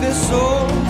pessoa. Esquecer.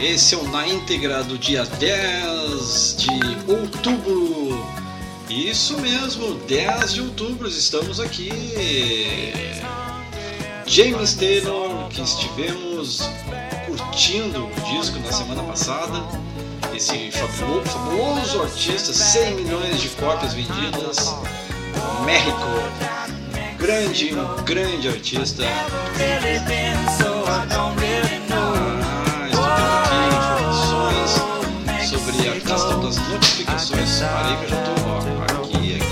Esse é o Na Íntegra do dia 10 de outubro. Isso mesmo, 10 de outubro, estamos aqui. James Taylor, que estivemos curtindo o disco na semana passada. Esse fabuloso artista, 100 milhões de cópias vendidas. México, grande, um grande artista. Notificações. Parei que eu já tô ó, aqui, aqui.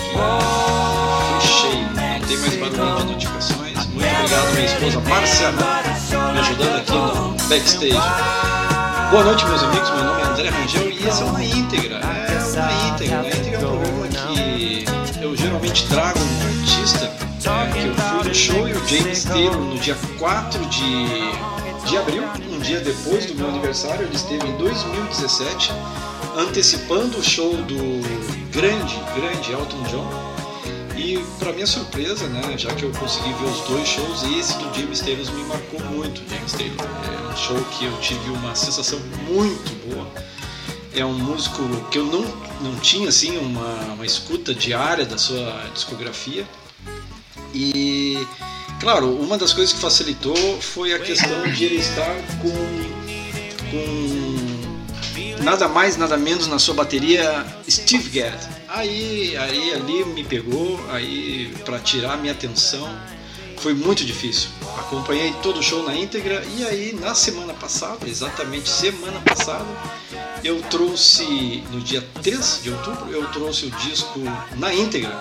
Cheio. Não tem mais barulho de notificações. Muito obrigado, minha esposa Márcia, me ajudando aqui no backstage. Boa noite, meus amigos. Meu nome é André Rangel e esse é Na Íntegra. É Na Íntegra. Na Íntegra é um programa que eu geralmente trago um artista é, que eu fui no show e o James Taylor no dia 4 de, de abril, um dia depois do meu aniversário. Ele esteve em 2017 antecipando o show do grande, grande Elton John. E para minha surpresa, né, já que eu consegui ver os dois shows, esse do James Taylor me marcou muito, James Taylor. É um show que eu tive uma sensação muito boa. É um músico que eu não, não tinha assim uma, uma escuta diária da sua discografia. E claro, uma das coisas que facilitou foi a questão de ele estar com, com nada mais, nada menos na sua bateria Steve Gadd. Aí, aí ali me pegou, aí para tirar minha atenção foi muito difícil. Acompanhei todo o show na íntegra e aí na semana passada, exatamente semana passada, eu trouxe no dia 3 de outubro, eu trouxe o disco na íntegra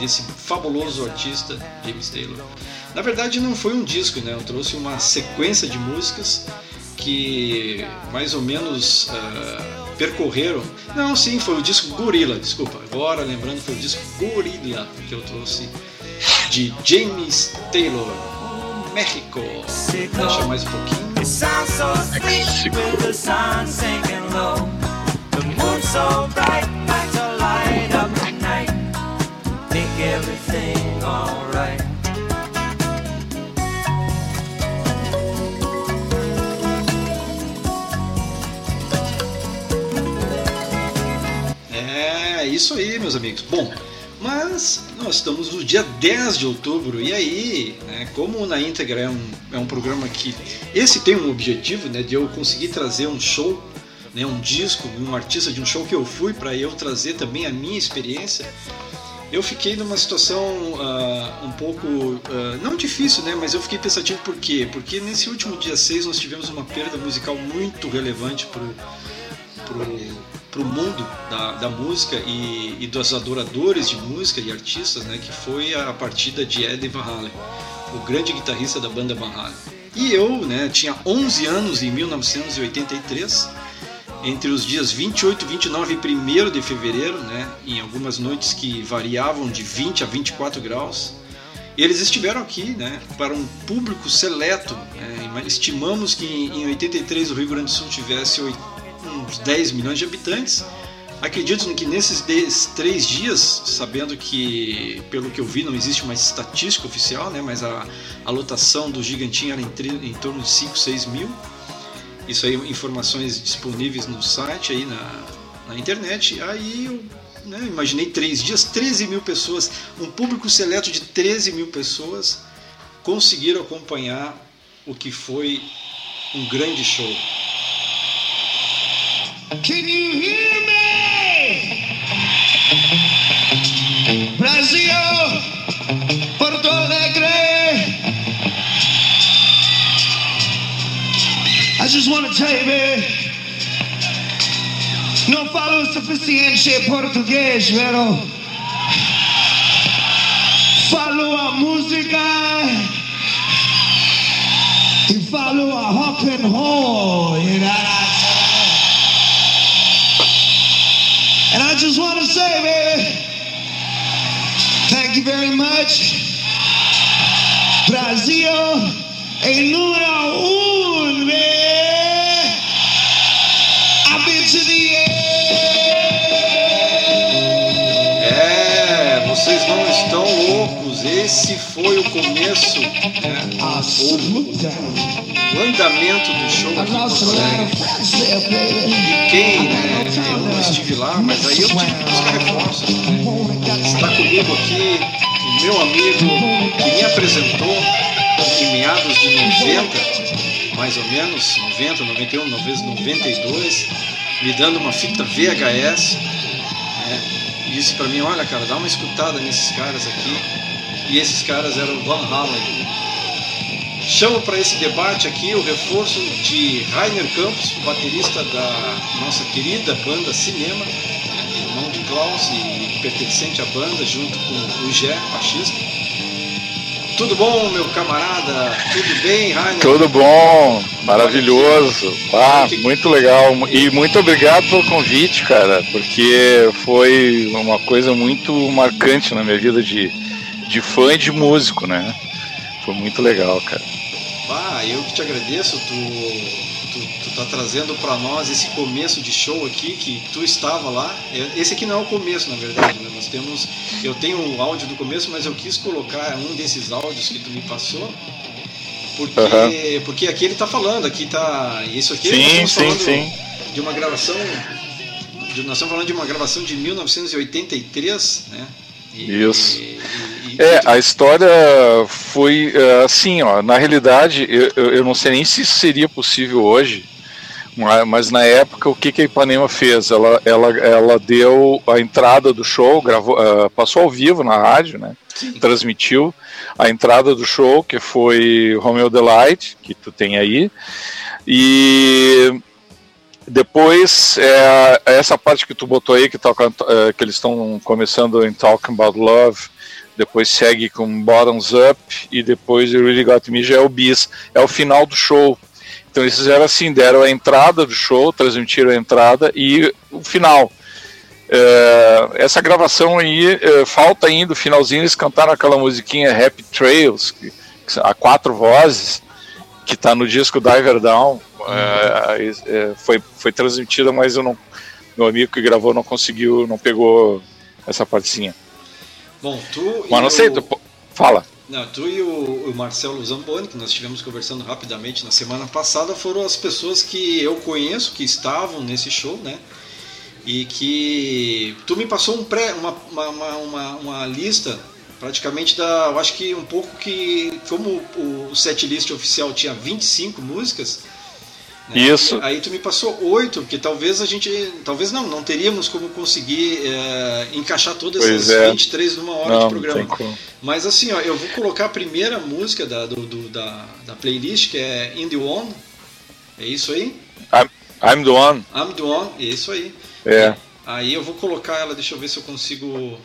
desse fabuloso artista James Taylor. Na verdade não foi um disco, né? Eu trouxe uma sequência de músicas que mais ou menos uh, percorreram. Não, sim, foi o disco Gorilla, desculpa. Agora lembrando, foi o disco Gorilla que eu trouxe de James Taylor, México. Deixa mais um pouquinho. everything isso aí, meus amigos. Bom, mas nós estamos no dia 10 de outubro e aí, né, como na íntegra é um, é um programa que esse tem um objetivo, né, de eu conseguir trazer um show, né, um disco, um artista de um show que eu fui para eu trazer também a minha experiência. Eu fiquei numa situação uh, um pouco, uh, não difícil, né, mas eu fiquei pensativo por quê? Porque nesse último dia 6 nós tivemos uma perda musical muito relevante pro, pro para o mundo da, da música e, e, dos adoradores de música e artistas, né, que foi a partida de Eddie Van Halen, o grande guitarrista da banda Van Halen. E eu né, tinha 11 anos em 1983, entre os dias 28, 29 e 1 de fevereiro, né, em algumas noites que variavam de 20 a 24 graus, eles estiveram aqui né, para um público seleto. Né, estimamos que em 83 o Rio Grande do Sul tivesse uns 10 milhões de habitantes, Acredito que nesses três dias, sabendo que, pelo que eu vi, não existe uma estatística oficial, né, mas a, a lotação do Gigantinho era em, em torno de 5, 6 mil. Isso aí, informações disponíveis no site, aí na, na internet. Aí eu né, imaginei três dias, 13 mil pessoas, um público seleto de 13 mil pessoas conseguiram acompanhar o que foi um grande show. Can you hear me? Brasil, Porto Alegre. I just want to tell you, man. Não falo suficiente português, pero falo a música e falo a rock and roll, you know. Just want to say, baby, thank you very much. Brasil em número um, baby. I've been to the Esse foi o começo, né? O, o andamento do show aqui E quem, né? Eu não estive lá, mas aí eu tive que buscar reforços. Né? Está comigo aqui o meu amigo que me apresentou em meados de 90, mais ou menos, 90, 91, talvez 92, me dando uma fita VHS. Né? Disse para mim, olha cara, dá uma escutada nesses caras aqui. E esses caras eram Van Halen. Chamo para esse debate aqui o reforço de Rainer Campos, baterista da nossa querida banda Cinema, irmão de Klaus e pertencente à banda, junto com o Gé, baixista. Tudo bom, meu camarada? Tudo bem, Rainer? Tudo bom, maravilhoso. Ah, muito legal. E muito obrigado pelo convite, cara, porque foi uma coisa muito marcante na minha vida de, de fã e de músico, né? Foi muito legal, cara. Ah, eu que te agradeço. Tu, tu, tu tá trazendo para nós esse começo de show aqui que tu estava lá. É, esse aqui não é o começo, na verdade. Né? Nós temos, eu tenho um áudio do começo, mas eu quis colocar um desses áudios que tu me passou. Porque, uhum. porque aqui ele tá falando, aqui tá. Isso aqui sim, sim, sim. de uma gravação. De, nós estamos falando de uma gravação de 1983, né? E, Isso. E, é, a história foi é, assim, ó. Na realidade, eu, eu não sei nem se seria possível hoje, mas na época o que, que a Ipanema fez? Ela, ela, ela deu a entrada do show, gravou, uh, passou ao vivo na rádio, né? Sim. Transmitiu a entrada do show, que foi Romeo Delight, que tu tem aí. E depois, é, é, essa parte que tu botou aí, que, é, que eles estão começando em Talking About Love, depois segue com Bottoms Up, e depois You Really Got Me já é o bis, é o final do show. Então eles fizeram assim, deram a entrada do show, transmitiram a entrada e o final. É, essa gravação aí, é, falta ainda o finalzinho, eles cantaram aquela musiquinha Happy Trails, que, que, a quatro vozes, que está no disco Diver Down, é, foi, foi transmitida, mas eu não, meu amigo que gravou não conseguiu, não pegou essa partezinha. Bom, tu. Mas não sei, tu, fala. Não, tu e o, o Marcelo Zamboni, que nós estivemos conversando rapidamente na semana passada, foram as pessoas que eu conheço que estavam nesse show, né? E que tu me passou um pré, uma, uma, uma, uma lista praticamente da. Eu acho que um pouco que. Como o set list oficial tinha 25 músicas. Né, Isso. Aí tu me passou oito, porque talvez a gente. Talvez não, não teríamos como conseguir é, encaixar todas pois essas é. 23 numa hora não, de programa. Mas assim, ó, eu vou colocar a primeira música da, do, do, da, da playlist, que é In the One. É isso aí? I'm, I'm the One. I'm the One, é isso aí. É. Aí eu vou colocar ela, deixa eu ver se eu consigo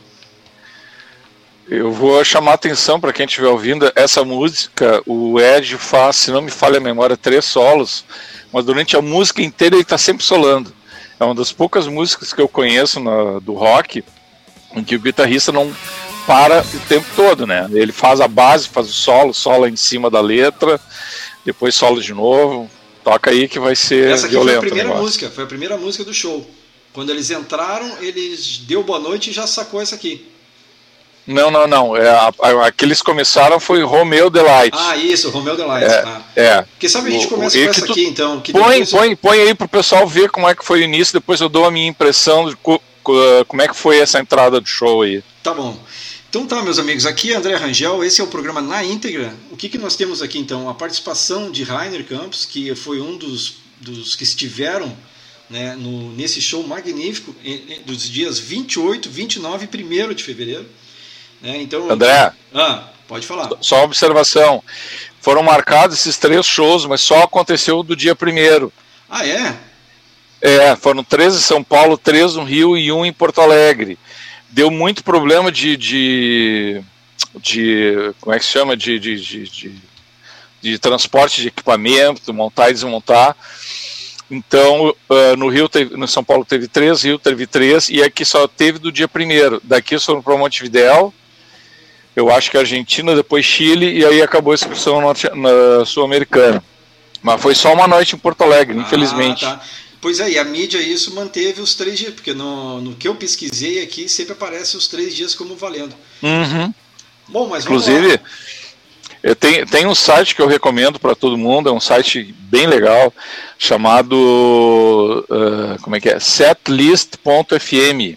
eu vou chamar a atenção para quem estiver ouvindo essa música. O Ed faz, se não me falha a memória, três solos, mas durante a música inteira ele está sempre solando. É uma das poucas músicas que eu conheço na, do rock em que o guitarrista não para o tempo todo, né? Ele faz a base, faz o solo, sola em cima da letra, depois solo de novo. Toca aí que vai ser Essa aqui violento. Foi a primeira música, foi a primeira música do show. Quando eles entraram, eles deu boa noite e já sacou essa aqui. Não, não, não. É, a, a, a, que eles começaram foi Romeo Delight. Ah, isso, Romeo Delight. É, ah. é. Porque sabe a gente começa o- com essa aqui, então. Põe, depois- põe, põe aí pro pessoal ver como é que foi o início, depois eu dou a minha impressão de co- co- como é que foi essa entrada do show aí. Tá bom. Então tá, meus amigos, aqui é André Rangel, esse é o programa Na Íntegra. O que, que nós temos aqui então? A participação de Rainer Campos, que foi um dos, dos que estiveram né, no, nesse show magnífico dos dias 28, 29 e 1 de fevereiro. Né? então, André, Ah, pode falar. só uma observação. Foram marcados esses três shows, mas só aconteceu do dia primeiro. Ah, é? É, foram três em São Paulo, três no Rio e um em Porto Alegre. Deu muito problema de. de, de como é que se chama? De, de, de, de, transporte de equipamento, montar e desmontar. Então, ah, no Rio, teve, no São Paulo teve três, Rio teve três, e aqui só teve do dia primeiro. Daqui foram para Montevidéu, eu acho que Argentina, depois Chile, e aí acabou a na sul-americana. Mas foi só uma noite em Porto Alegre, infelizmente. Ah, tá. Pois é, e a mídia isso manteve os três dias, porque no, no que eu pesquisei aqui sempre aparece os três dias como valendo. Uhum. Bom, mas Inclusive, eu tenho, tem um site que eu recomendo para todo mundo, é um site bem legal, chamado, ah, como é que é, setlist.fm.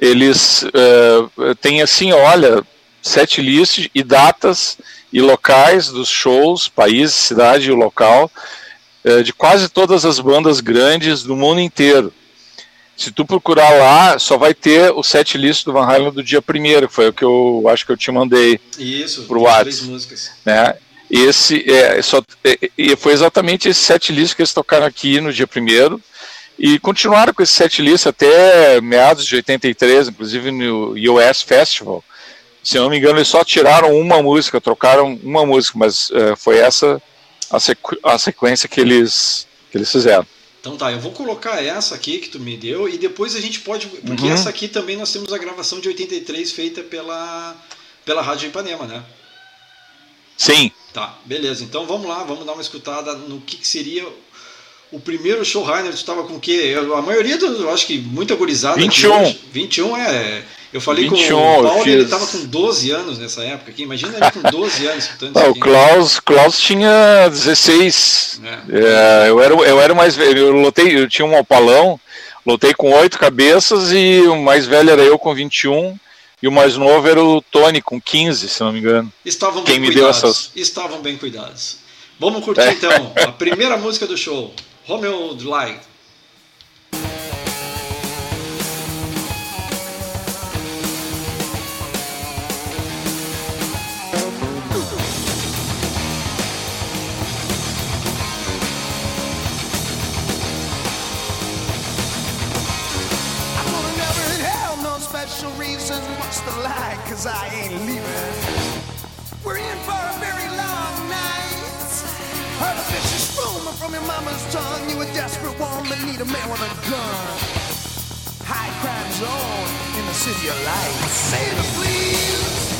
Eles ah, têm assim, olha, setlist e datas e locais dos shows, país, cidade e o local, eh, de quase todas as bandas grandes do mundo inteiro. Se tu procurar lá, só vai ter o set list do Van Halen do dia primeiro, que foi o que eu acho que eu te mandei, Isso, pro as Whats. três músicas. né? Esse é só é, e foi exatamente esse set list que eles tocaram aqui no dia primeiro e continuaram com esse set list até meados de 83, inclusive no US Festival. Se eu não me engano, eles só tiraram uma música, trocaram uma música, mas eh, foi essa a, sequ a sequência que eles que eles fizeram. Então tá, eu vou colocar essa aqui que tu me deu e depois a gente pode. Porque Uhum. essa aqui também nós temos a gravação de 83 feita pela, pela Rádio Ipanema, né? Sim, Tá, beleza. Então vamos lá, vamos dar uma escutada no que, que seria o primeiro show Rainer. Tu estava com o quê? A maioria dos, eu acho que muita gurizada. aqui 21. hoje- 21 é. Eu falei 21, com o Paulo, ele fiz. estava com 12 anos nessa época aqui. Imagina ele com 12 anos isso o. Klaus, Klaus tinha 16. É. É, eu, era, eu era mais velho, eu lotei, eu tinha um opalão, lotei com oito cabeças e o mais velho era eu com 21 e o mais novo era o Tony com 15, se não me engano. Estavam Quem bem me deu cuidados. essas- Estavam bem cuidados. Vamos curtir É. então a primeira música do show, Romeo Light. I'm gonna never in hell, no special reason. What's the lie? Cause I ain't leaving. Mama's tongue. You a desperate woman, need a man with a gun. High crime zone in the city of lights. Save me, please.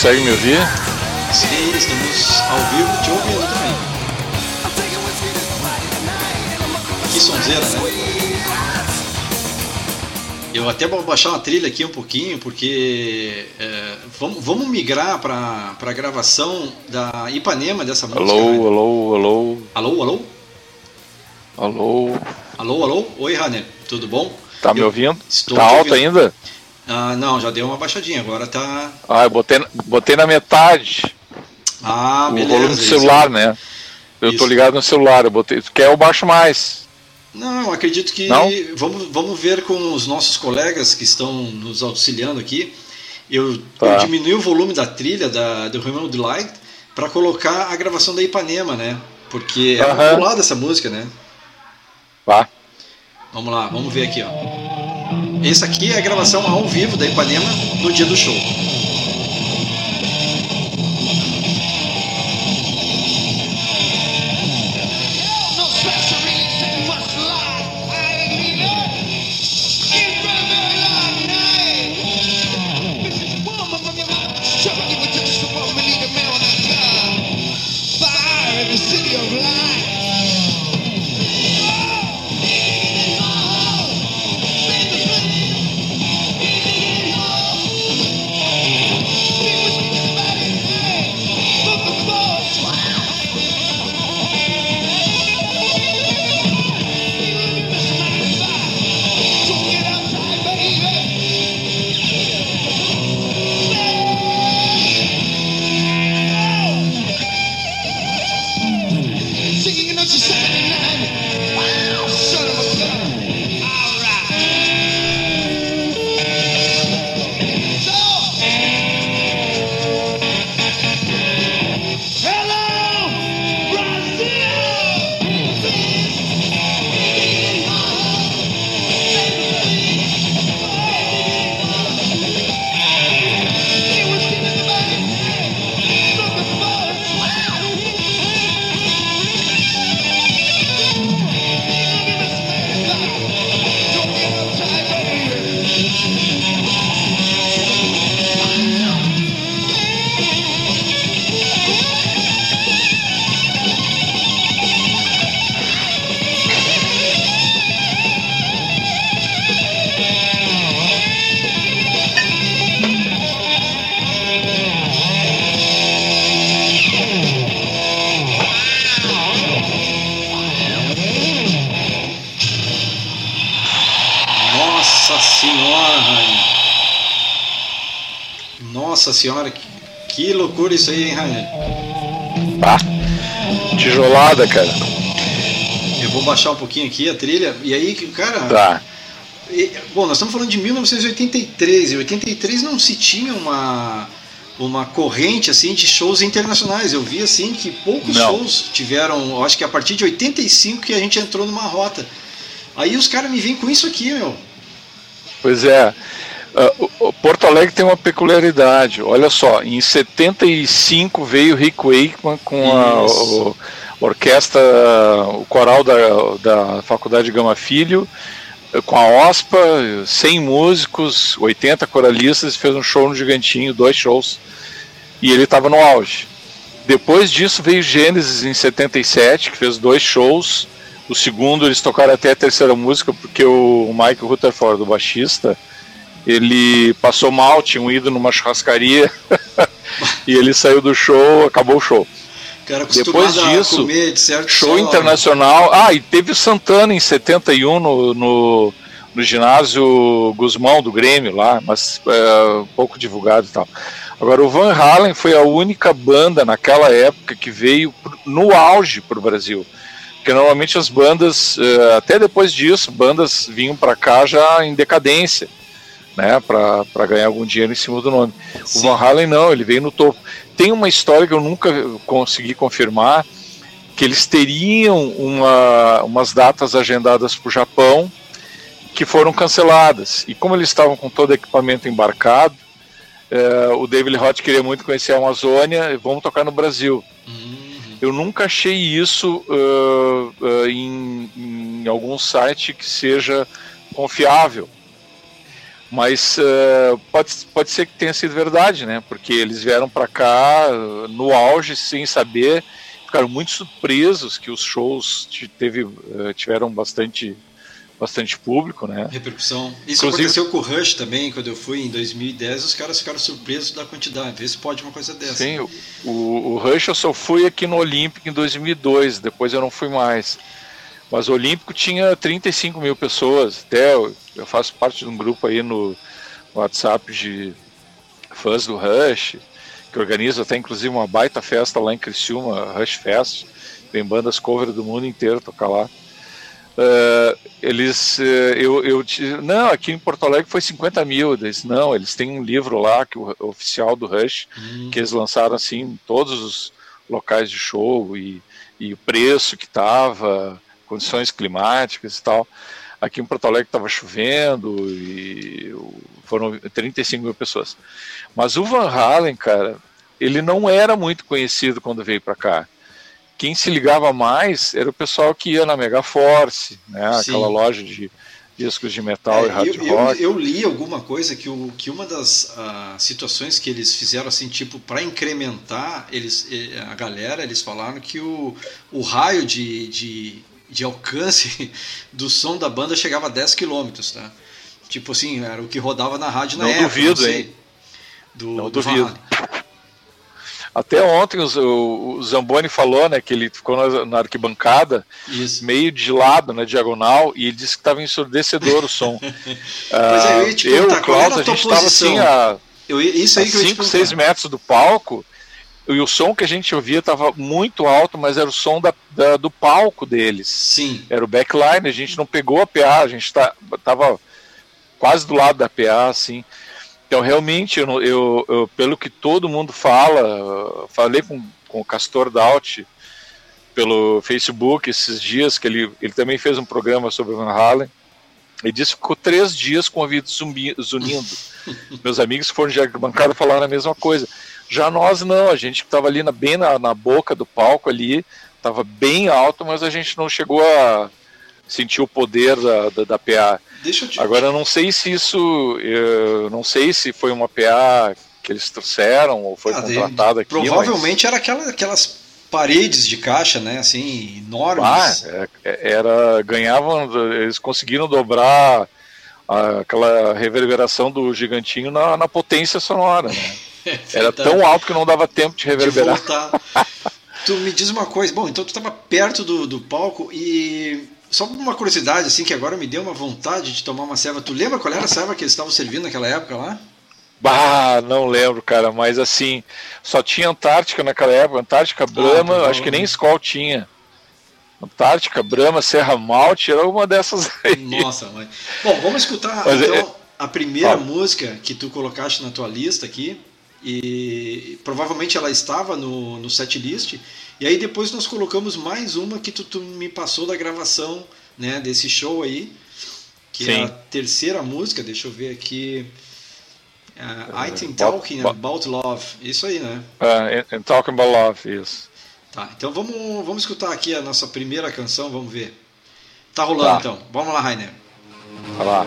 Consegue me ouvir? Sim, estamos ao vivo te ouvindo também. Que sonzeira, né? Eu até vou baixar uma trilha aqui um pouquinho, porque é, vamos, vamos migrar para a gravação da Ipanema dessa música. Alô, né? alô, alô, Alô, alô? alô. Alô, alô? Oi, Rainer, tudo bom? Tá me ouvindo? estou Tá alto ouvindo. ainda? Ah, não, já deu uma baixadinha, agora tá. Ah, eu botei, na- botei na metade Ah, o beleza. volume do isso. celular, né? Eu tô Isso. ligado no celular, eu botei. Quer eu baixo mais? Não, acredito que Não? Vamos, vamos ver com os nossos colegas que estão nos auxiliando aqui. Eu, Tá. eu diminui o volume da trilha da, do Human Delight para colocar a gravação da Ipanema, né? Porque é Aham. popular essa música, né? Vá. Vamos lá, vamos ver aqui, ó. Essa aqui é a gravação ao vivo da Ipanema no dia do show. Loucura isso aí, hein, Rainer? Tá. Tijolada, cara. Eu vou baixar um pouquinho aqui a trilha. E aí, cara. Tá. e- bom, nós estamos falando de 1983. E 83 não se tinha uma uma corrente assim de shows internacionais. Eu vi assim que poucos Não. shows tiveram. Eu acho que a partir de 85 que a gente entrou numa rota. Aí os caras me vêm com isso aqui, meu. Pois é. O- o Porto Alegre tem uma peculiaridade. Olha só, em 75 veio Rick Wakeman com a o- orquestra, o coral da, da Faculdade Gama Filho, eh, com a OSPA, 100 músicos, 80 coralistas, fez um show no Gigantinho, dois shows. E ele estava no auge. Depois disso veio Gênesis em 77, que fez dois shows. O segundo eles tocaram até a terceira música, porque o Mike Rutherford, o baixista, ele passou mal, tinha um ido numa churrascaria e ele saiu do show, acabou o show. Cara Depois disso, comer de certo Show só- internacional. Ah, e teve o Santana em 71 no, no, no ginásio Guzmão do Grêmio lá, mas é, pouco divulgado e tal. Agora, o Van Halen foi a única banda naquela época que veio no auge para o Brasil. Porque normalmente as bandas, é, até depois disso, bandas vinham para cá já em decadência, né, para ganhar algum dinheiro em cima do nome. Sim. O Van Halen não, ele veio no topo. Tem uma história que eu nunca consegui confirmar, que eles teriam uma, umas datas agendadas para o Japão que foram canceladas. E como eles estavam com todo o equipamento embarcado, é, o David Roth queria muito conhecer a Amazônia e vamos tocar no Brasil. Uhum. Eu nunca achei isso uh, uh, em, em, algum site que seja confiável. Mas uh, pode, pode ser que tenha sido verdade, né? Porque eles vieram para cá no auge sem saber ficaram muito surpresos que os shows teve, eh, tiveram bastante bastante público, né? Repercussão. Isso Inclusive, aconteceu com o Rush também, quando eu fui em 2010, os caras ficaram surpresos da quantidade. Vê se pode uma coisa dessa. Sim, o, o Rush eu só fui aqui no Olímpico em 2002, depois eu não fui mais. Mas o Olímpico tinha 35 mil pessoas, até eu, eu faço parte de um grupo aí no WhatsApp de fãs do Rush que organiza até inclusive uma baita festa lá em Criciúma, Rush Fest, tem bandas cover do mundo inteiro tocar lá. Uh, eles, uh, eu, eu, não, aqui em Porto Alegre foi 50 mil. Eles, não, eles têm um livro lá, que o, oficial do Rush, uhum. que eles lançaram assim, em todos os locais de show e, e o preço que estava, condições climáticas e tal. Aqui em Porto Alegre estava chovendo e foram 35 mil pessoas. Mas o Van Halen, cara, ele não era muito conhecido quando veio para cá. Quem se ligava mais era o pessoal que ia na Megaforce, né? Sim. Aquela loja de discos de metal é, e hard eu, rock. Eu, eu, li alguma coisa que, o, que uma das uh, situações que eles fizeram assim, tipo, para incrementar eles, a galera, eles falaram que o, o raio de, de, de alcance do som da banda chegava a 10 km, tá? Tipo assim, era o que rodava na rádio na não época. Duvido, não hein? Do, não do duvido. Até ontem o, o, Zamboni falou, né, que ele ficou na, na arquibancada, Isso. meio de lado, na diagonal, e ele disse que estava ensurdecedor o som. pois é, eu eu, o Klaus, a, a gente estava assim a, eu, isso aí a 5, 6 metros do palco, e o som que a gente ouvia estava muito alto, mas era o som da, da, do palco deles. Sim. Era o backline, a gente não pegou a PA, a gente estava tá, quase do lado da PA, assim. Então, realmente, eu, eu, eu, pelo que todo mundo fala, falei com, com o Castor Daut pelo Facebook esses dias, que ele, ele também fez um programa sobre Van Halen. Ele disse que ficou três dias com o ouvido zumbi, zunindo. Meus amigos que foram de bancada falaram a mesma coisa. Já nós não, a gente estava ali na, bem na, na boca do palco ali, estava bem alto, mas a gente não chegou a sentir o poder da, da, da PA. Deixa eu te... Agora, eu não sei se isso. Eu não sei se foi uma PA que eles trouxeram ou foi ah, contratada aqui. Provavelmente mas... era aquela, aquelas paredes de caixa, né? Assim, enormes. Ah, é, é, era. Ganhavam. Eles conseguiram dobrar aquela reverberação do gigantinho na, na potência sonora. Né? era tão alto que não dava tempo de reverberar. De tu me diz uma coisa, bom, então tu estava perto do, do palco e só uma curiosidade, assim, que agora me deu uma vontade de tomar uma serva. Tu lembra qual era a serva que eles estavam servindo naquela época lá? Bah, não lembro, cara, mas assim, só tinha Antártica naquela época, Antártica, Brahma, ah, tá acho que nem Skol tinha. Antártica, Brahma, Serra Malte, era uma dessas aí. Nossa, mãe. Bom, vamos escutar mas, então é... a primeira música que tu colocaste na tua lista aqui. E provavelmente ela estava no, no set list. E aí depois nós colocamos mais uma que tu, tu me passou da gravação né, desse show aí, que Sim. é a terceira música, deixa eu ver aqui. Uh, I think talking about love. Isso aí, né? Uh, talking about love, isso. Tá, então vamos, vamos escutar aqui a nossa primeira canção, vamos ver. Tá rolando tá. então. Vamos lá, Rainer. Vai lá.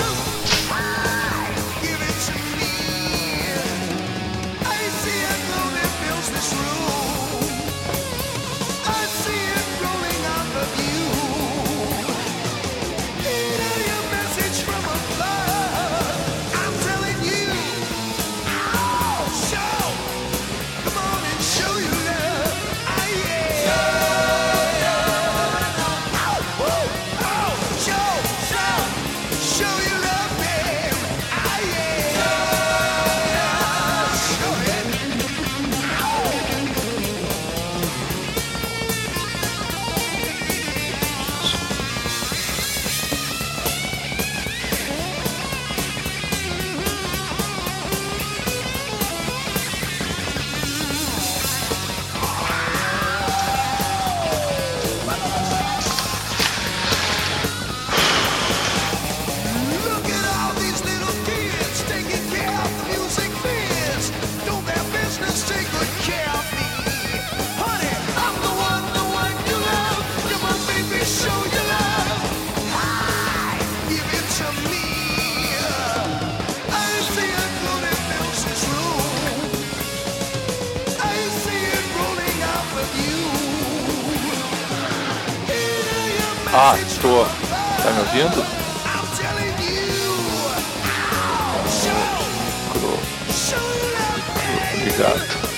Obrigado.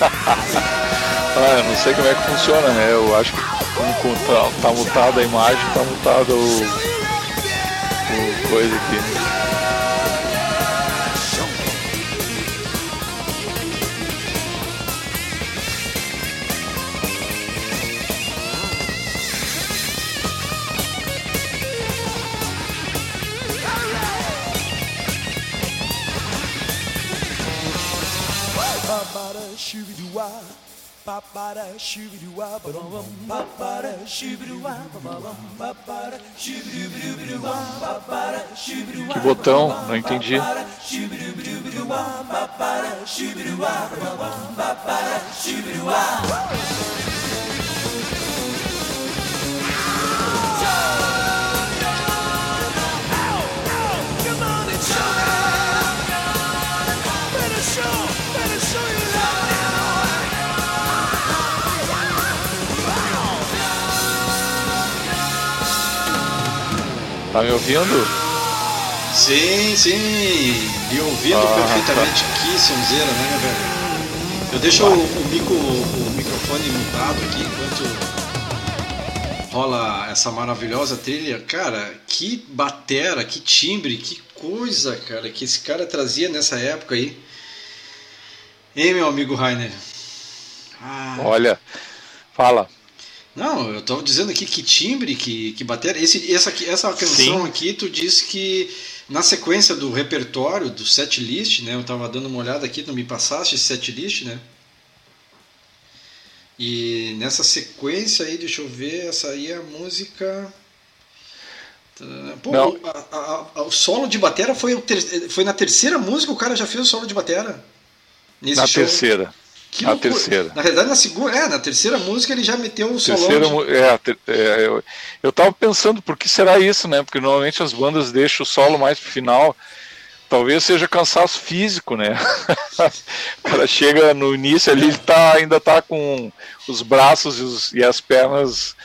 ah, eu não sei como é que funciona, né? Eu acho que como com- tá, tá mutada a imagem, tá mutada o, o coisa aqui. Que botão? Não entendi. Ba-ba-da, Tá me ouvindo? Sim, sim. E ouvindo Ah, perfeitamente. Que sonzeira, né, velho? Eu deixo o, o, micro, o microfone mutado aqui enquanto rola essa maravilhosa trilha. Cara, que batera, que timbre, que coisa, cara, que esse cara trazia nessa época aí. Hein, meu amigo Rainer? Ah, Olha, fala. Não, eu tava dizendo aqui que timbre, que, que bateria. Esse, essa, essa canção Sim. aqui, tu disse que na sequência do repertório, do set list, né? Eu tava dando uma olhada aqui, tu me passaste esse set list, né? E nessa sequência aí, deixa eu ver, essa aí é a música. Pô, Não. a- a- a- o solo de batera foi, ter- foi na terceira música o cara já fez o solo de batera. Nesse Na show. terceira. Que na loucura. terceira. Na verdade, na segunda, é, na terceira música ele já meteu o solão. Terceira, de- mu- é, ter- é, eu, eu tava pensando, por que será isso, né? Porque normalmente as bandas deixam o solo mais pro final. Talvez seja cansaço físico, né? o cara chega no início ali, ele tá, ainda tá com os braços e, os- e as pernas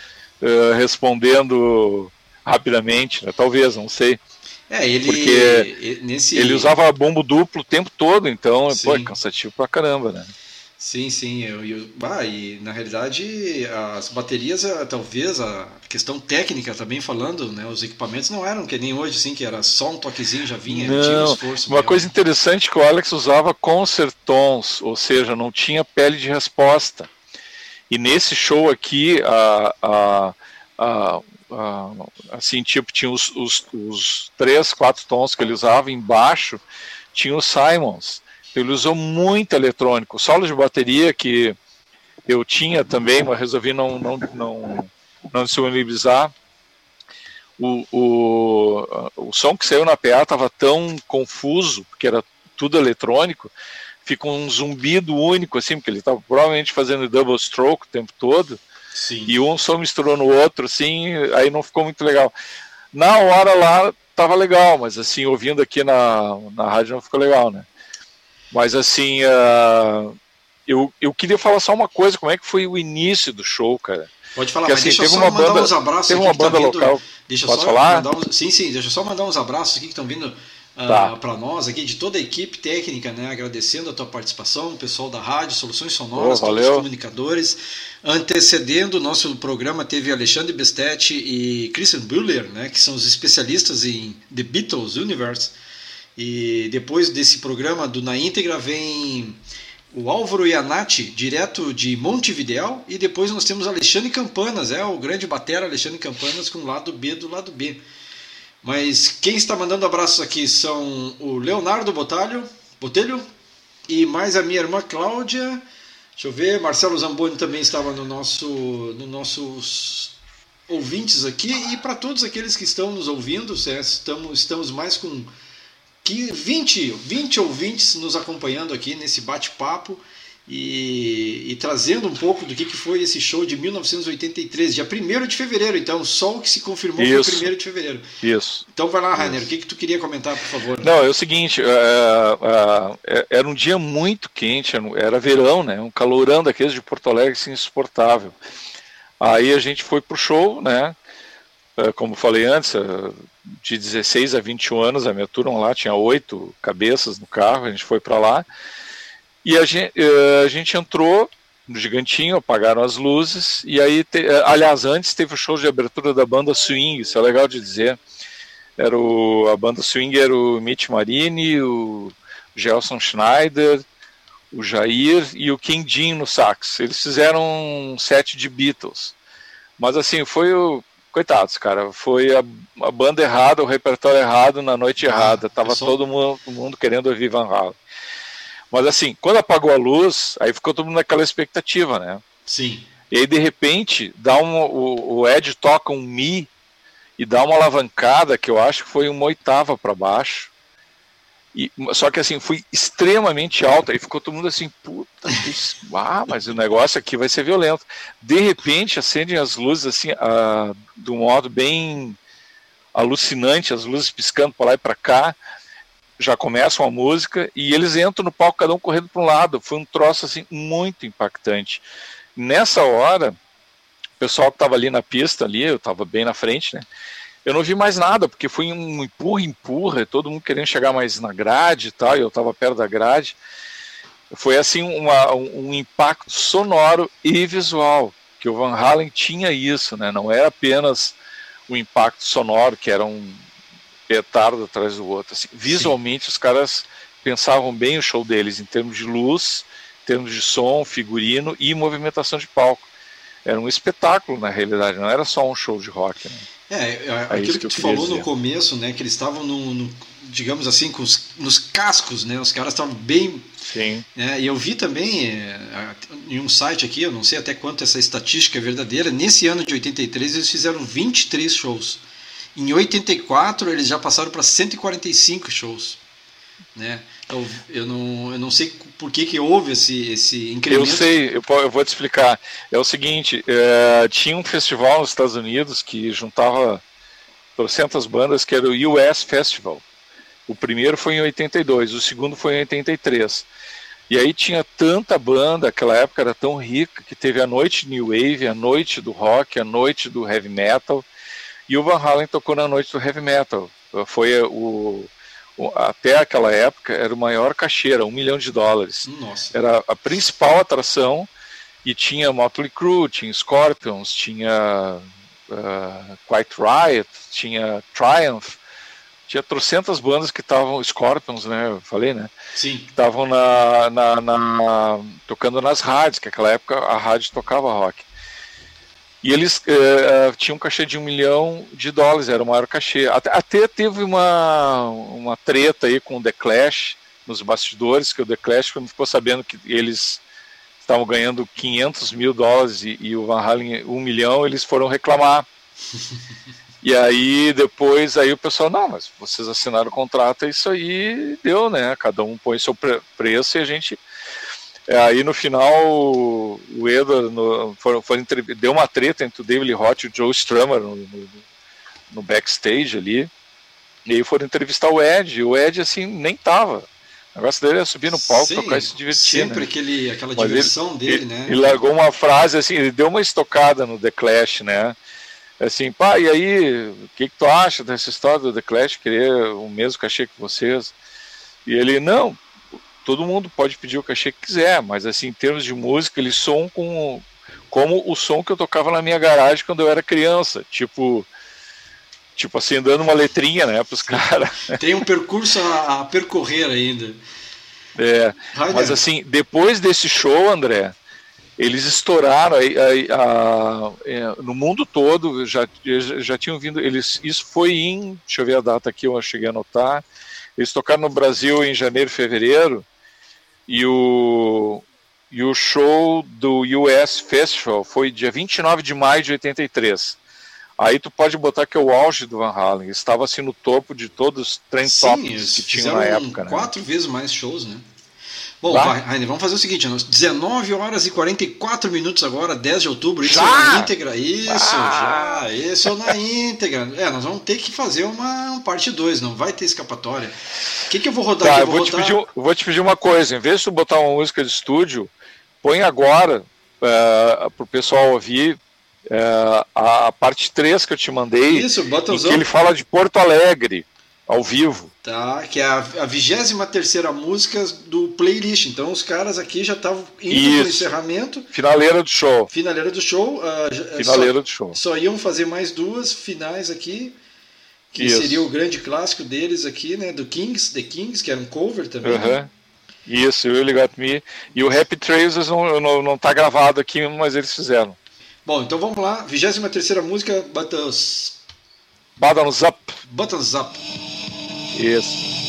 eh, respondendo rapidamente, né? Talvez, não sei. É, ele. Porque nesse, Ele usava bombo duplo o tempo todo, então pô, é cansativo pra caramba, né? Sim, sim. Eu, eu, ah, e na realidade as baterias, eh, talvez a questão técnica também falando, né? Os equipamentos não eram que nem hoje, assim, que era só um toquezinho já vinha, tinha um Não, esforço. uma maior. coisa interessante que o Alex usava concertons, ou seja, não tinha pele de resposta. E nesse show aqui, a, a, a, a- assim, tipo, tinha os, os, os três, quatro tons que ele usava embaixo, tinha os Simons. Ele usou muito eletrônico. O solo de bateria que eu tinha também, mas resolvi não, não, não, não disponibilizar. O, o, o som que saiu na PA estava tão confuso, porque era tudo eletrônico, fica um zumbido único, assim, porque ele estava provavelmente fazendo double stroke o tempo todo, Sim. e um som misturou no outro, assim, aí não ficou muito legal. Na hora lá, tava legal, mas assim, ouvindo aqui na, na rádio não ficou legal, né? Mas assim, uh, eu, eu queria falar só uma coisa, como é que foi o início do show, cara? Pode falar, Porque, mas assim, deixa eu só uma mandar banda- uns abraços teve aqui uma que tá banda vindo- local. Deixa Posso só falar? mandar uns, sim, sim, deixa eu só mandar uns abraços aqui que estão vindo Tá. para nós aqui, de toda a equipe técnica, né? Agradecendo a tua participação, o pessoal da rádio, Soluções Sonoras, Oh, todos os comunicadores. Antecedendo o nosso programa, teve Alexandre Bestetti e Christian Buller, né? Que são os especialistas em The Beatles Universe. E depois desse programa do Na Íntegra vem o Álvaro Ianati, direto de Montevidéu, e depois nós temos Alexandre Campanas, é o grande batera Alexandre Campanas com o lado B do lado B. Mas quem está mandando abraços aqui são o Leonardo Botalho, Botelho e mais a minha irmã Cláudia. Deixa eu ver, Marcelo Zamboni também estava no nosso, no nossos ouvintes aqui e para todos aqueles que estão nos ouvindo, estamos, estamos mais com que 20, 20 ouvintes nos acompanhando aqui nesse bate-papo e, e trazendo um pouco do que, que foi esse show de 1983, dia 1 de fevereiro, então, só o que se confirmou Isso. foi 1 de fevereiro. Isso. Então vai lá, Rainer, o que, que tu queria comentar, por favor? Não, é o seguinte, é, é, era um dia muito quente, era era verão, né? Um calorão daqueles de Porto Alegre assim, insuportável. Aí a gente foi pro show, né? É, Como falei antes, é, de 16 a 21 anos, a minha turma lá tinha oito cabeças no carro, a gente foi para lá. E a gente, a gente entrou no Gigantinho, apagaram as luzes, e aí, te- eh, aliás, antes teve o show de abertura da banda Swing, isso é legal de dizer. Era o, a banda Swing era o Mitch Marini, o Gelson Schneider, o Jair e o Dean no sax. Eles fizeram um set de Beatles. Mas assim, foi o. Coitados, cara, foi a, a banda errada, o repertório errado na noite Ah, errada. Tava só- todo mundo, mundo querendo ouvir Van Halen. Mas assim, quando apagou a luz, aí ficou todo mundo naquela expectativa, né? Sim. E aí, de repente, dá um, o, o Ed toca um Mi e dá uma alavancada que eu acho que foi uma oitava para baixo. E, só que assim, foi extremamente alta. E ficou todo mundo assim, puta, ah, mas o negócio aqui vai ser violento. De repente, acendem as luzes assim, ah, de um modo bem alucinante, as luzes piscando para lá e para cá. Já começam a música e eles entram no palco, cada um correndo para um lado. Foi um troço assim muito impactante. Nessa hora, o pessoal que estava ali na pista, ali, eu estava bem na frente, né? Eu não vi mais nada, porque foi um empurra, empurra, todo mundo querendo chegar mais na grade e tal, e eu estava perto da grade. Foi assim uma, um, um impacto sonoro e visual, que o Van Halen tinha isso, né? Não era apenas o impacto sonoro, que era um petardo atrás do outro. Assim, visualmente, os caras pensavam bem o show deles em termos de luz, em termos de som, figurino e movimentação de palco. Era um espetáculo, na realidade, não era só um show de rock. Né? É, é, É aquilo que, que tu falou no dizer. começo, né? Que eles estavam no, no- digamos assim, com os, nos cascos, né? Os caras estavam bem. Sim. né, e eu vi também é, em um site aqui, eu não sei até quanto essa estatística é verdadeira, nesse ano de 83 eles fizeram 23 shows. Em 84 eles já passaram para 145 shows. Né? Eu, eu, não, eu não sei por que, que houve esse, esse incremento. Eu sei, eu, eu vou te explicar. É o seguinte, é, tinha um festival nos Estados Unidos que juntava trocentas bandas, que era o US Festival. O primeiro foi em 82, o segundo foi em 83. E aí tinha tanta banda, aquela época era tão rica, que teve a noite New Wave, a noite do rock, a noite do heavy metal, e o Van Halen tocou na noite do heavy metal. Foi o- até aquela época, era o maior cachê, era um milhão de dólares Nossa. era a principal atração e tinha Motley Crue, tinha Scorpions, tinha uh, Quiet Riot, tinha Triumph, tinha trocentas bandas que estavam, Scorpions, né, eu falei, né, Sim. que estavam na, na, na- tocando nas rádios, que naquela época a rádio tocava rock. E eles eh, tinham um cachê de um milhão de dólares, era o maior cachê. Até, até teve uma, uma treta aí com o The Clash nos bastidores, que o The Clash, quando ficou sabendo que eles estavam ganhando 500 mil dólares e, e o Van Halen um milhão, eles foram reclamar. E aí depois aí o pessoal, não, mas vocês assinaram o contrato, é isso aí, deu, né? Cada um põe seu pre- preço e a gente. É, aí no final o o Edward no, foi, foi deu uma treta entre o David Roth e o Joe Strummer no, no- no backstage ali. E aí foram entrevistar o Ed, e o Ed, assim, nem tava. O negócio dele é subir no palco, Sim, tocar e se divertir. Sempre né? aquele, aquela Mas diversão dele, ele, né? Ele largou uma frase assim, ele deu uma estocada no The Clash, né? Assim, pá, e aí, o que, que tu acha dessa história do The Clash querer o mesmo cachê que vocês? E ele, não, todo mundo pode pedir o cachê que quiser, mas assim, em termos de música, eles são com, como o som que eu tocava na minha garagem quando eu era criança. Tipo, tipo assim, dando uma letrinha, né, pros caras. Tem um percurso a, a percorrer ainda. É, mas assim, depois desse show, André, eles estouraram a- é, no mundo todo, já, já tinham vindo, eles, isso foi em, deixa eu ver a data aqui, eu cheguei a anotar, eles tocaram no Brasil em janeiro, fevereiro, e o, e o show do US Festival foi dia 29 de maio de 83. Aí tu pode botar que é o auge do Van Halen, estava assim no topo de todos os trend eles que fizeram na época, né? quatro vezes mais shows, né? Bom, vai, Rainer, vamos fazer o seguinte: nós- 19 horas e 44 minutos agora, 10 de outubro, isso Já? é na íntegra. Isso, Ah! já, isso é na íntegra. É, nós vamos ter que fazer uma, um parte 2, não vai ter escapatória. O que, que eu vou rodar Tá, aqui? eu vou, te rodar... pedir, um- eu vou te pedir uma coisa. Em vez de tu botar uma música de estúdio, põe agora para o pessoal ouvir eh, a, parte 3 que eu te mandei, Isso, em que ele fala de Porto Alegre, ao vivo. Tá, que é a, a 23 música do playlist. Então os caras aqui já estavam indo pro Isso. encerramento, Finaleira do show. finaleira do show. já- Finaleira do show. Só, só iam fazer mais duas finais aqui, que Isso. seria o grande clássico deles aqui, né? Do Kings, The Kings, que era um cover também. Aham. Isso, You Got Me. E o Happy Trails não, não, não tá gravado aqui, mas eles fizeram. Bom, então vamos lá. 23 música, Buttons, Bottoms Up. Buttons Up. Isso.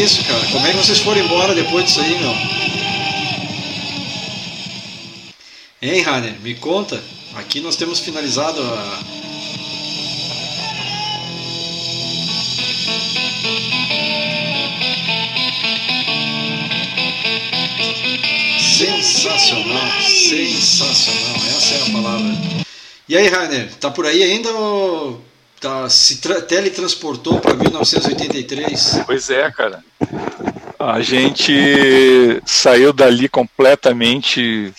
Isso, cara? Como é que vocês foram embora depois disso aí, meu? Hein, Rainer, me conta. Aqui nós temos finalizado a. Sensacional, sensacional, essa é a palavra. E aí, Rainer, tá por aí ainda ou tá, se tra- teletransportou para 1983? Pois é, cara. A gente saiu dali completamente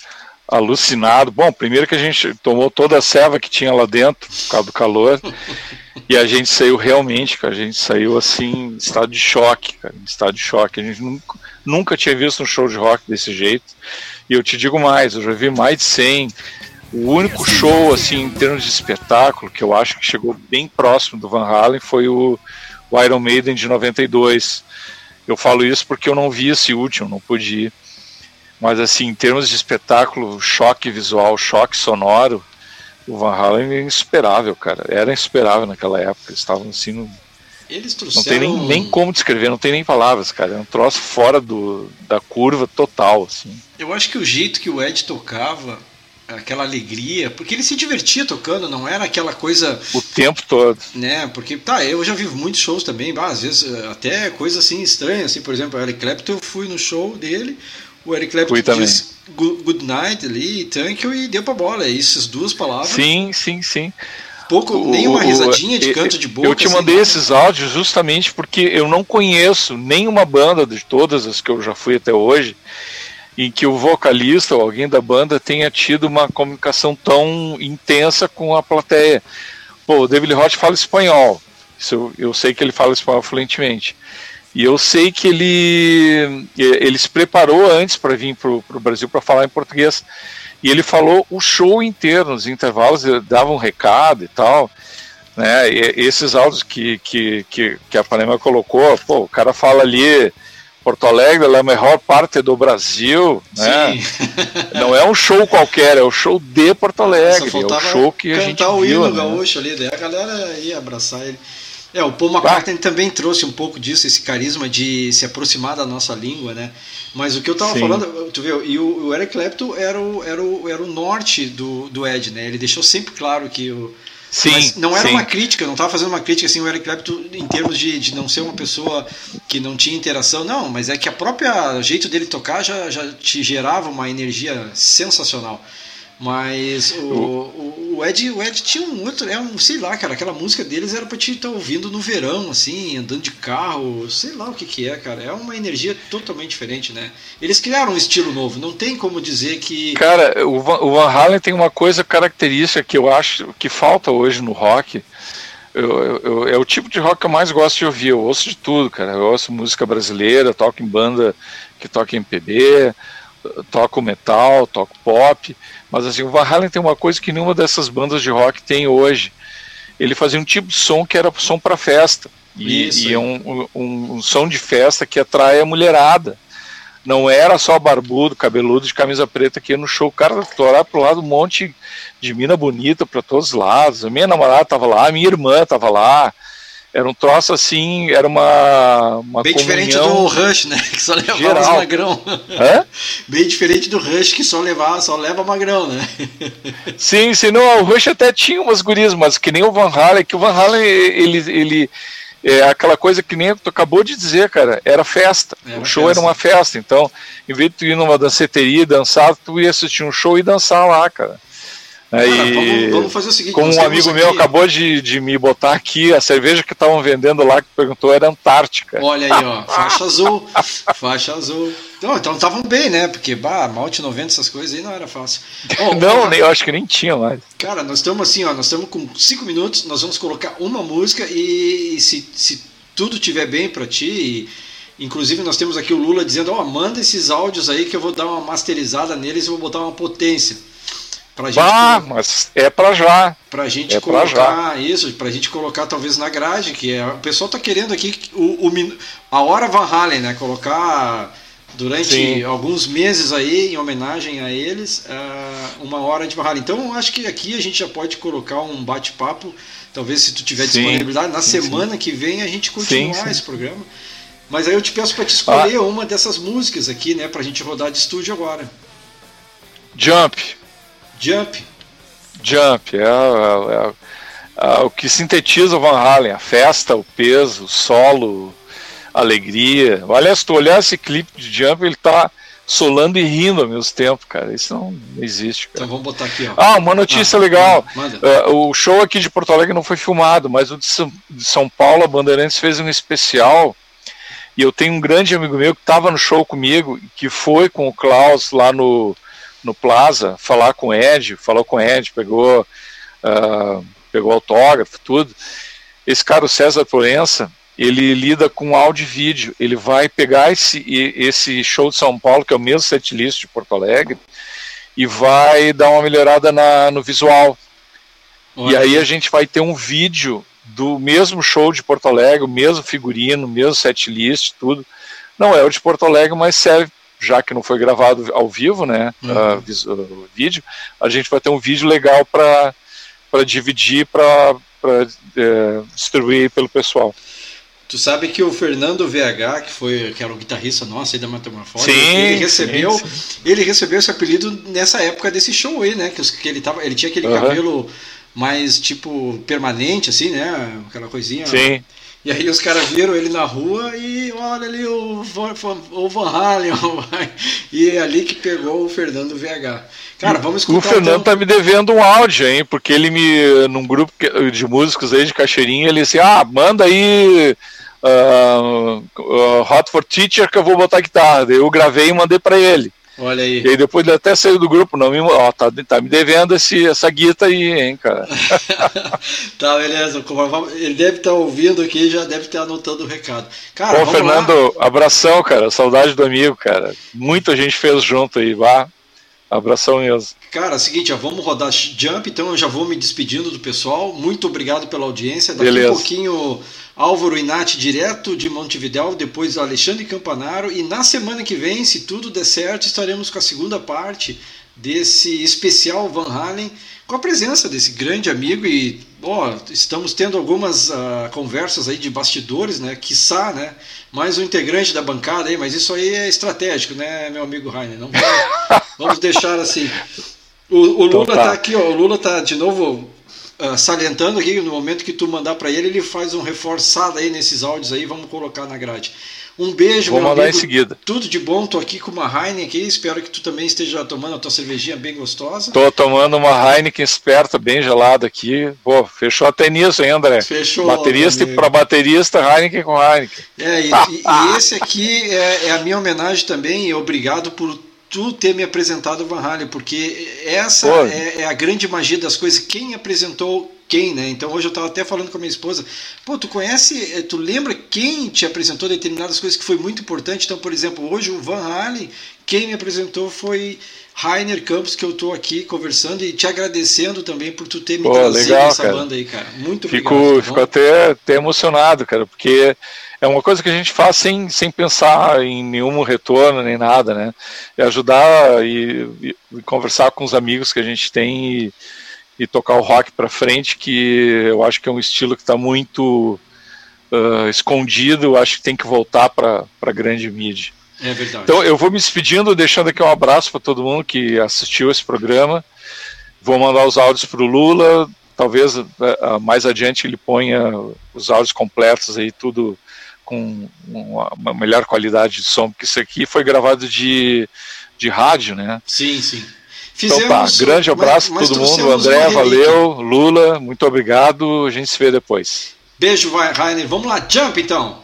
alucinado. Bom, primeiro que a gente tomou toda a serva que tinha lá dentro, por causa do calor, e a gente saiu realmente, a gente saiu assim, em estado de choque, cara, em estado de choque. A gente nunca, nunca tinha visto um show de rock desse jeito. E eu te digo mais, eu já vi mais de 100. O único show, assim, em termos de espetáculo, que eu acho que chegou bem próximo do Van Halen, foi o, o Iron Maiden de 92. Eu falo isso porque eu não vi esse último, não pude ir. Mas, assim, em termos de espetáculo, choque visual, choque sonoro, o Van Halen é insuperável, cara. Era insuperável naquela época. Eles estavam assim. No... Eles Não trouxeram. tem nem, nem como descrever, não tem nem palavras, cara. É um troço fora do, da curva total, assim. Eu acho que o jeito que o Ed tocava, aquela alegria, porque ele se divertia tocando, não era aquela coisa, O tempo todo. né? Porque, tá, eu já vi muitos shows também, bah, às vezes eh, até coisa assim estranha, assim, por exemplo, o Eric Clapton, eu fui no show dele, o Eric Clapton disse good, night ali, thank you, e deu pra bola. É essas duas palavras. Sim, sim, sim. Pouco, O- nem uma o- risadinha de eu- canto de boca. Eu te assim, mandei nada. esses áudios justamente porque eu não conheço nenhuma banda de todas as que eu já fui até hoje em que o vocalista ou alguém da banda tenha tido uma comunicação tão intensa com a plateia. Pô, o David Roth fala espanhol. Isso eu, eu sei que ele fala espanhol fluentemente. E eu sei que ele, ele se preparou antes para vir para o Brasil para falar em português. E ele falou o show inteiro, nos intervalos, ele dava um recado e tal. Né? E esses áudios que, que, que, que a Panema colocou, pô, o cara fala ali, Porto Alegre é a melhor parte do Brasil, né? Sim. Não é um show qualquer, é o show de Porto Alegre, é o show que a cantar gente o viu, hino né? gaúcho ali, daí a galera ia abraçar ele. É, o Paul McCartney também trouxe um pouco disso, esse carisma de se aproximar da nossa língua, né? Mas o que eu tava Sim. falando, tu vê, e o, o Eric Clapton era o, era o, era o norte do, do Ed, né? Ele deixou sempre claro que o, Sim, Mas não era sim. uma crítica, não estava fazendo uma crítica assim, o Eric Clapton em termos de, de não ser uma pessoa que não tinha interação, não, mas é que a própria jeito dele tocar já, já te gerava uma energia sensacional. Mas o, o, o Ed, o Ed tinha um outro, é um, sei lá, cara, aquela música deles era pra te estar ouvindo no verão, assim, andando de carro, sei lá o que que é, cara. É uma energia totalmente diferente, né? Eles criaram um estilo novo, não tem como dizer que. Cara, o Van, o Van Halen tem uma coisa característica que eu acho que falta hoje no rock. Eu- eu- eu- é o tipo de rock que eu mais gosto de ouvir. Eu ouço de tudo, cara. Eu ouço música brasileira, toco em banda que toca MPB, toco metal, toco pop. Mas assim, o Van Halen tem uma coisa que nenhuma dessas bandas de rock tem hoje. Ele fazia um tipo de som que era som para festa. E, Isso, e é. é um, um, um som de festa que atrai a mulherada. Não era só barbudo, cabeludo de camisa preta que ia no show. O cara olhar pro lado um monte de mina bonita para todos os lados. A minha namorada tava lá, a minha irmã tava lá. Era um troço assim, era uma, uma Bem diferente do. Rush, né? Que só levava geral. os magrão. Hã? Bem diferente do Rush que só levava, só leva magrão, né? Sim, sim, não, o Rush até tinha umas gurias, mas que nem o Van Halen, que o Van Halen, ele, ele é aquela coisa que nem tu acabou de dizer, cara, era festa. Era o show festa. era uma festa, então, em vez de tu ir numa danceteria e dançar, tu ia assistir um show e dançar lá, cara. Cara, Aí, vamos, vamos fazer o seguinte. como um amigo meu aqui- acabou de, de me botar aqui, a cerveja que estavam vendendo lá, que perguntou, era Antártica. Olha aí, ó, faixa azul, faixa azul. Então, então estavam bem, né? Porque, bah, malte 90, essas coisas aí não era fácil. Ó, não, nem, eu acho que nem tinha mais. Cara, nós estamos assim, ó, nós estamos com cinco minutos, nós vamos colocar uma música e, se, se tudo tiver bem para ti, e, inclusive nós temos aqui o Lula dizendo, ó, manda esses áudios aí que eu vou dar uma masterizada neles e vou botar uma potência. Pra gente, Bah, mas é pra já. pra gente é pra colocar isso, pra gente colocar talvez na grade, que é, o pessoal tá querendo aqui o, o a hora Van Halen, né, colocar durante Sim. alguns meses aí, em homenagem a eles, ah, uma hora de Van Halen. Então, eu acho que aqui a gente já pode colocar um bate-papo, talvez se tu tiver Sim. disponibilidade, na Sim, semana que vem a gente continuar esse programa. Mas aí eu te peço para te escolher Ah. uma dessas músicas aqui, né, pra gente rodar de estúdio agora. Jump. Jump. Jump, é, é- é- é o que sintetiza o Van Halen, a festa, o peso, o solo, a alegria. Olha, se tu olhar esse clipe de Jump, ele tá solando e rindo ao mesmo tempo, cara. Isso não existe, Então cara. vamos botar aqui, ó. Ah, uma notícia Ah, legal. É, o show aqui de Porto Alegre não foi filmado, mas o de São, de São Paulo, a Bandeirantes fez um especial. E eu tenho um grande amigo meu que estava no show comigo, que foi com o Klaus lá no, no Plaza falar com o Ed, falou com o Ed, pegou, ah, pegou autógrafo, tudo. Esse cara, o César Florença, ele lida com áudio e vídeo. Ele vai pegar esse, e- esse show de São Paulo, que é o mesmo setlist de Porto Alegre, e vai dar uma melhorada na, no visual. E Olha aí a gente vai ter um vídeo do mesmo show de Porto Alegre, o mesmo figurino, o mesmo setlist, tudo. Não é o de Porto Alegre, mas serve, já que não foi gravado ao vivo, né, Uhum. o vídeo, a gente vai ter um vídeo legal para dividir, para distribuir pelo pessoal. Tu sabe que o Fernando VH, que foi que era o guitarrista nosso aí da Metamorfose, Sim, ele recebeu, sim, ele recebeu esse apelido nessa época desse show aí, né? Que, que ele tava, ele tinha aquele Aham. cabelo mais tipo permanente assim, né? Aquela coisinha. Sim. E aí os caras viram ele na rua e olha ali o Van, o Van Halen, e é ali que pegou o Fernando VH. Cara, vamos escutar O Fernando então. tá me devendo um áudio, hein? Porque ele me. Num grupo de músicos aí de Caixeirinha, ele disse: Ah, manda aí. ah, ah, Hot for Teacher que eu vou botar guitarra. Eu gravei e mandei pra ele. Olha aí. E depois ele até saiu do grupo, não me. Ó, tá, tá me devendo esse, essa guita aí, hein, cara. tá, beleza. Ele deve estar ouvindo aqui já deve estar anotando o recado. Cara, Ô, vamos lá. Fernando, abração, cara. Saudade do amigo, cara. Muita gente fez junto aí, vá. Abração mesmo. Cara, é o seguinte, vamos rodar Jump, então eu já vou me despedindo do pessoal. Muito obrigado pela audiência. Daqui Beleza. um pouquinho, Álvaro Inati, direto de Montevidéu, depois Alexandre Campanaro. E na semana que vem, se tudo der certo, estaremos com a segunda parte desse especial Van Halen, com a presença desse grande amigo. E, ó, estamos tendo algumas ah, conversas aí de bastidores, né? Quiçá, né? Mais um integrante da bancada aí, mas isso aí é estratégico, né, meu amigo Rainer? Não vamos deixar assim. O, o Lula Então tá. tá. aqui, ó. O Lula tá de novo uh, salientando aqui, no momento que tu mandar para ele, ele faz um reforçado aí nesses áudios aí, vamos colocar na grade. Um beijo, Vou meu mandar amigo. em seguida. Tudo de bom, tô aqui com uma Heineken espero que tu também esteja tomando a tua cervejinha bem gostosa. Tô tomando uma Heineken esperta, bem gelada aqui. Pô, fechou até nisso, hein, André? Fechou. Baterista e para baterista, Heineken com Heineken. É, e, e- e esse aqui é, é a minha homenagem também, e obrigado por tu ter me apresentado o Van Halen, porque essa é, é a grande magia das coisas. Quem apresentou quem, né? Então hoje eu estava até falando com a minha esposa, pô, tu conhece, eh, tu lembra quem te apresentou determinadas coisas que foi muito importante? Então, por exemplo, hoje o Van Halen, quem me apresentou foi Rainer Campos, que eu tô aqui conversando e te agradecendo também por tu ter me Pô, trazido legal, essa cara. banda aí, cara. Muito Fico, obrigado. tá fico até, até emocionado, cara, porque é uma coisa que a gente faz sem, sem pensar em nenhum retorno nem nada, né? É ajudar e, e- conversar com os amigos que a gente tem e, e tocar o rock para frente, que eu acho que é um estilo que está muito ah, escondido, eu acho que tem que voltar para a grande mídia. É verdade. Então eu vou me despedindo, deixando aqui um abraço para todo mundo que assistiu esse programa. Vou mandar os áudios para o Lula. Talvez eh, ah, mais adiante ele ponha os áudios completos aí, tudo com uma, melhor qualidade de som, porque isso aqui foi gravado de, de rádio, né? Sim, sim. Então tá, grande abraço mas- mas todo mundo. André, valeu. Lula, muito obrigado. A gente se vê depois. Beijo, Rainer. Vamos lá, jump então.